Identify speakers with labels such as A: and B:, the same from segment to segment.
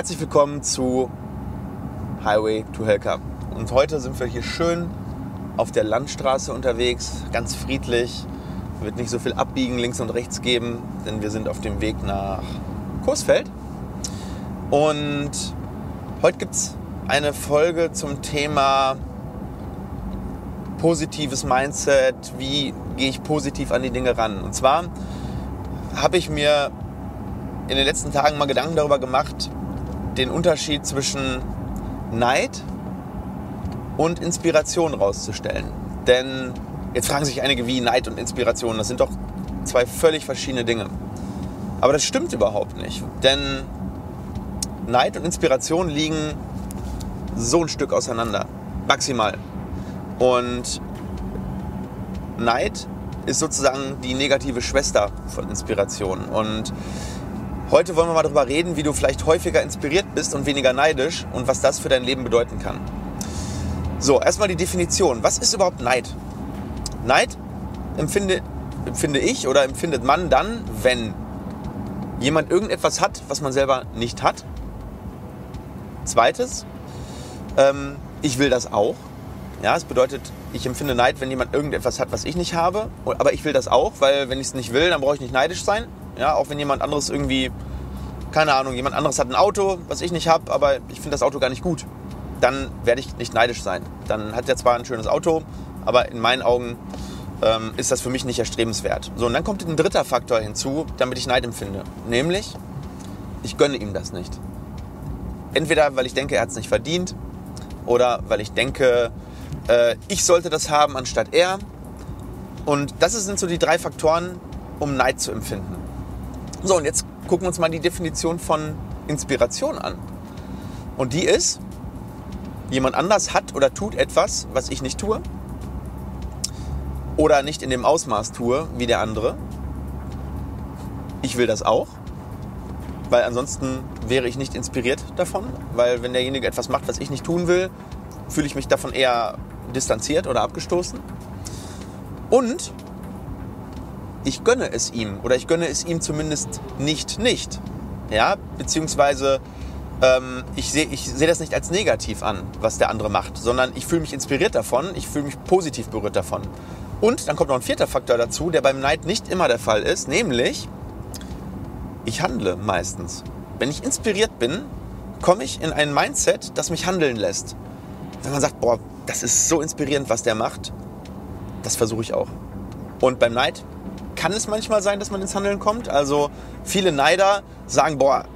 A: Herzlich willkommen zu Highway to Helka. Und heute sind wir hier schön auf der Landstraße unterwegs, ganz friedlich. Wird nicht so viel Abbiegen links und rechts geben, denn wir sind auf dem Weg nach Coesfeld. Und heute gibt es eine Folge zum Thema positives Mindset. Wie gehe ich positiv an die Dinge ran? Und zwar habe ich mir in den letzten Tagen mal Gedanken darüber gemacht, den Unterschied zwischen Neid und Inspiration rauszustellen. Denn jetzt fragen sich einige, wie Neid und Inspiration, das sind doch zwei völlig verschiedene Dinge. Aber das stimmt überhaupt nicht. Denn Neid und Inspiration liegen so ein Stück auseinander. Maximal. Und Neid ist sozusagen die negative Schwester von Inspiration. Und Heute wollen wir mal darüber reden, wie du vielleicht häufiger inspiriert bist und weniger neidisch und was das für dein Leben bedeuten kann. So, erstmal die Definition. Was ist überhaupt Neid? Neid empfinde, empfinde ich oder empfindet man dann, wenn jemand irgendetwas hat, was man selber nicht hat. Zweites, ähm, ich will das auch. Ja, es bedeutet, ich empfinde Neid, wenn jemand irgendetwas hat, was ich nicht habe. Aber ich will das auch, weil wenn ich es nicht will, dann brauche ich nicht neidisch sein. Ja, auch wenn jemand anderes irgendwie, keine Ahnung, jemand anderes hat ein Auto, was ich nicht habe, aber ich finde das Auto gar nicht gut. Dann werde ich nicht neidisch sein. Dann hat er zwar ein schönes Auto, aber in meinen Augen ähm, ist das für mich nicht erstrebenswert. So, und dann kommt ein dritter Faktor hinzu, damit ich Neid empfinde. Nämlich, ich gönne ihm das nicht. Entweder, weil ich denke, er hat es nicht verdient, oder weil ich denke, äh, ich sollte das haben anstatt er. Und das sind so die drei Faktoren, um Neid zu empfinden. So, und jetzt gucken wir uns mal die Definition von Inspiration an. Und die ist, jemand anders hat oder tut etwas, was ich nicht tue. Oder nicht in dem Ausmaß tue wie der andere. Ich will das auch. Weil ansonsten wäre ich nicht inspiriert davon. Weil wenn derjenige etwas macht, was ich nicht tun will, fühle ich mich davon eher distanziert oder abgestoßen. Und ich gönne es ihm oder ich gönne es ihm zumindest nicht nicht. Ja, beziehungsweise ähm, ich sehe ich seh das nicht als negativ an, was der andere macht, sondern ich fühle mich inspiriert davon, ich fühle mich positiv berührt davon. Und dann kommt noch ein vierter Faktor dazu, der beim Neid nicht immer der Fall ist, nämlich ich handle meistens. Wenn ich inspiriert bin, komme ich in ein Mindset, das mich handeln lässt. Wenn man sagt, boah, das ist so inspirierend, was der macht, das versuche ich auch. Und beim Neid kann es manchmal sein, dass man ins Handeln kommt. Also viele Neider sagen, boah,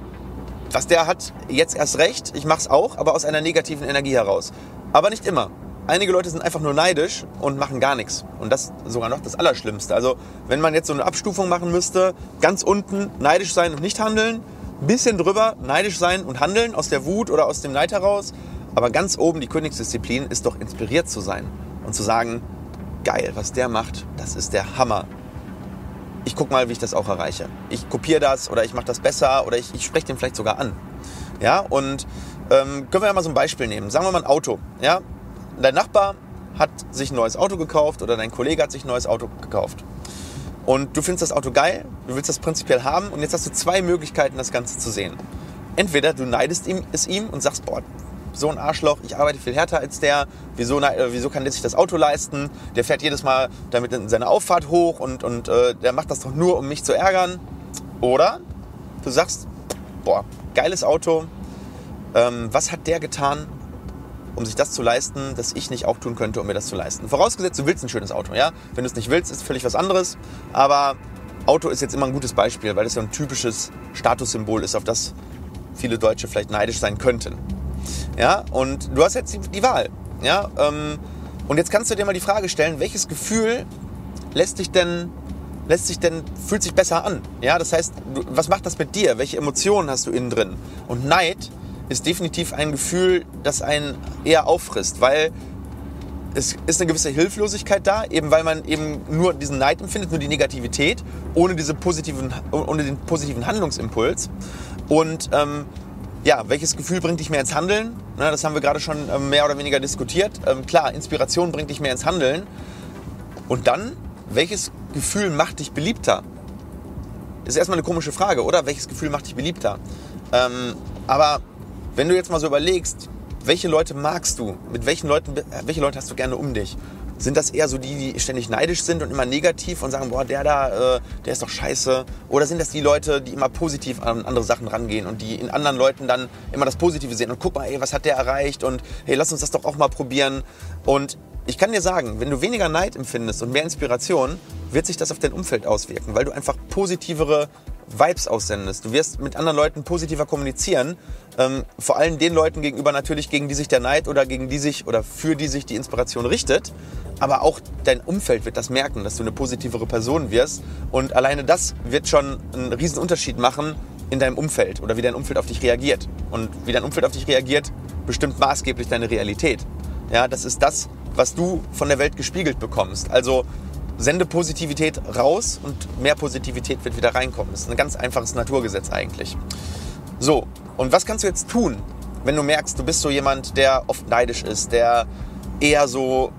A: was der hat, jetzt erst recht, ich mach's auch, aber aus einer negativen Energie heraus. Aber nicht immer. Einige Leute sind einfach nur neidisch und machen gar nichts. Und das sogar noch das Allerschlimmste. Also wenn man jetzt so eine Abstufung machen müsste, ganz unten neidisch sein und nicht handeln, bisschen drüber neidisch sein und handeln aus der Wut oder aus dem Neid heraus. Aber ganz oben die Königsdisziplin ist doch inspiriert zu sein und zu sagen, geil, was der macht, das ist der Hammer ich gucke mal, wie ich das auch erreiche. Ich kopiere das oder ich mache das besser oder ich, ich spreche den vielleicht sogar an. Ja, und ähm, können wir ja mal so ein Beispiel nehmen. Sagen wir mal ein Auto. Ja, dein Nachbar hat sich ein neues Auto gekauft oder dein Kollege hat sich ein neues Auto gekauft. Und du findest das Auto geil, du willst das prinzipiell haben und jetzt hast du zwei Möglichkeiten, das Ganze zu sehen. Entweder du neidest ihm, es ihm und sagst, boah, so ein Arschloch, ich arbeite viel härter als der, wieso, äh, wieso kann der sich das Auto leisten? Der fährt jedes Mal damit in seine Auffahrt hoch und, und äh, der macht das doch nur, um mich zu ärgern. Oder du sagst, boah, geiles Auto, ähm, was hat der getan, um sich das zu leisten, das ich nicht auch tun könnte, um mir das zu leisten? Vorausgesetzt, du willst ein schönes Auto, ja? Wenn du es nicht willst, ist völlig was anderes, aber Auto ist jetzt immer ein gutes Beispiel, weil es ja ein typisches Statussymbol ist, auf das viele Deutsche vielleicht neidisch sein könnten. Ja, und du hast jetzt die, Wahl. Ja, ähm, und jetzt kannst du dir mal die Frage stellen, welches Gefühl lässt dich denn, lässt sich denn, fühlt sich besser an? Ja, das heißt, was macht das mit dir? Welche Emotionen hast du innen drin? Und Neid ist definitiv ein Gefühl, das einen eher auffrisst, weil es ist eine gewisse Hilflosigkeit da, eben weil man eben nur diesen Neid empfindet, nur die Negativität, ohne, diese positiven, ohne den positiven Handlungsimpuls. Und ähm, ja, welches Gefühl bringt dich mehr ins Handeln? Na, das haben wir gerade schon ähm, mehr oder weniger diskutiert. Ähm, klar, Inspiration bringt dich mehr ins Handeln. Und dann, welches Gefühl macht dich beliebter? Ist erstmal eine komische Frage, oder? Welches Gefühl macht dich beliebter? Ähm, aber wenn du jetzt mal so überlegst, welche Leute magst du? Mit welchen Leuten, welche Leute hast du gerne um dich? Sind das eher so die, die ständig neidisch sind und immer negativ und sagen, boah, der da, äh, der ist doch scheiße? Oder sind das die Leute, die immer positiv an andere Sachen rangehen und die in anderen Leuten dann immer das Positive sehen und guck mal, ey, was hat der erreicht und hey, lass uns das doch auch mal probieren. Und ich kann dir sagen, wenn du weniger Neid empfindest und mehr Inspiration, wird sich das auf dein Umfeld auswirken, weil du einfach positivere Vibes aussendest. Du wirst mit anderen Leuten positiver kommunizieren. Ähm, vor allem den Leuten gegenüber natürlich, gegen die sich der Neid oder gegen die sich oder für die sich die Inspiration richtet. Aber auch dein Umfeld wird das merken, dass du eine positivere Person wirst. Und alleine das wird schon einen riesen Unterschied machen in deinem Umfeld oder wie dein Umfeld auf dich reagiert. Und wie dein Umfeld auf dich reagiert, bestimmt maßgeblich deine Realität. Ja, das ist das, was du von der Welt gespiegelt bekommst. Also sende Positivität raus und mehr Positivität wird wieder reinkommen. Das ist ein ganz einfaches Naturgesetz eigentlich. So, und was kannst du jetzt tun, wenn du merkst, du bist so jemand, der oft neidisch ist, der eher so,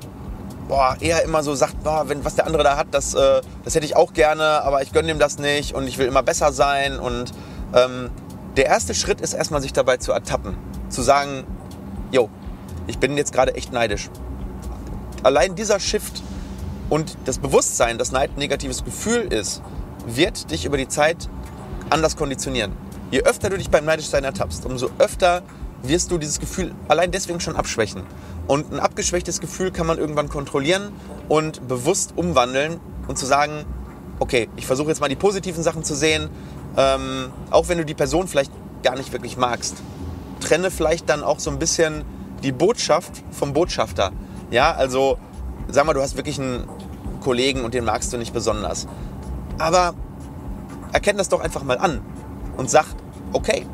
A: boah, eher immer so sagt, boah, wenn, was der andere da hat, das, äh, das hätte ich auch gerne, aber ich gönne ihm das nicht und ich will immer besser sein. Und ähm, der erste Schritt ist erstmal, sich dabei zu ertappen. Zu sagen, yo, ich bin jetzt gerade echt neidisch. Allein dieser Shift und das Bewusstsein, dass Neid ein negatives Gefühl ist, wird dich über die Zeit anders konditionieren. Je öfter du dich beim Neidischsein ertappst, umso öfter wirst du dieses Gefühl allein deswegen schon abschwächen. Und ein abgeschwächtes Gefühl kann man irgendwann kontrollieren und bewusst umwandeln und zu sagen, okay, ich versuche jetzt mal die positiven Sachen zu sehen, ähm, auch wenn du die Person vielleicht gar nicht wirklich magst. Trenne vielleicht dann auch so ein bisschen die Botschaft vom Botschafter. Ja, also sag mal, du hast wirklich einen Kollegen und den magst du nicht besonders. Aber erkenn das doch einfach mal an und sag, okay,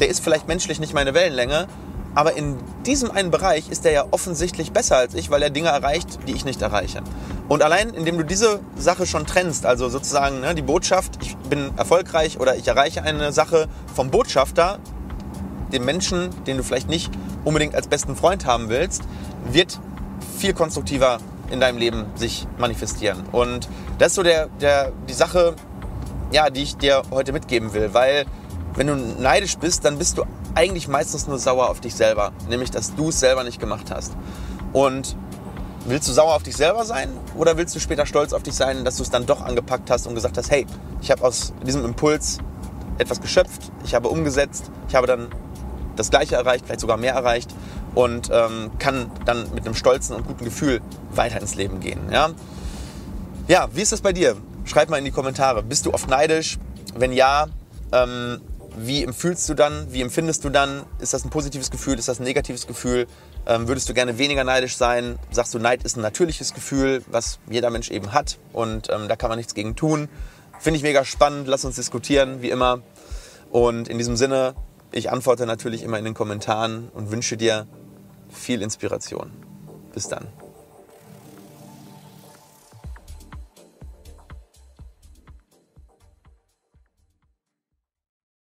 A: der ist vielleicht menschlich nicht meine Wellenlänge, aber in diesem einen Bereich ist er ja offensichtlich besser als ich, weil er Dinge erreicht, die ich nicht erreiche. Und allein, indem du diese Sache schon trennst, also sozusagen ne, die Botschaft, ich bin erfolgreich oder ich erreiche eine Sache vom Botschafter, dem Menschen, den du vielleicht nicht unbedingt als besten Freund haben willst, wird viel konstruktiver in deinem Leben sich manifestieren. Und das ist so der, der, die Sache, ja, die ich dir heute mitgeben will. Weil wenn du neidisch bist, dann bist du eigentlich meistens nur sauer auf dich selber. Nämlich, dass du es selber nicht gemacht hast. Und willst du sauer auf dich selber sein oder willst du später stolz auf dich sein, dass du es dann doch angepackt hast und gesagt hast, hey, ich habe aus diesem Impuls etwas geschöpft, ich habe umgesetzt, ich habe dann das Gleiche erreicht, vielleicht sogar mehr erreicht und ähm, kann dann mit einem stolzen und guten Gefühl weiter ins Leben gehen. Ja? ja, wie ist das bei dir? Schreib mal in die Kommentare. Bist du oft neidisch? Wenn ja, ähm, wie empfühlst du dann? Wie empfindest du dann? Ist das ein positives Gefühl? Ist das ein negatives Gefühl? Ähm, würdest du gerne weniger neidisch sein? Sagst du, Neid ist ein natürliches Gefühl, was jeder Mensch eben hat und ähm, da kann man nichts gegen tun. Finde ich mega spannend. Lass uns diskutieren, wie immer. Und in diesem Sinne, ich antworte natürlich immer in den Kommentaren und wünsche dir viel Inspiration. Bis dann.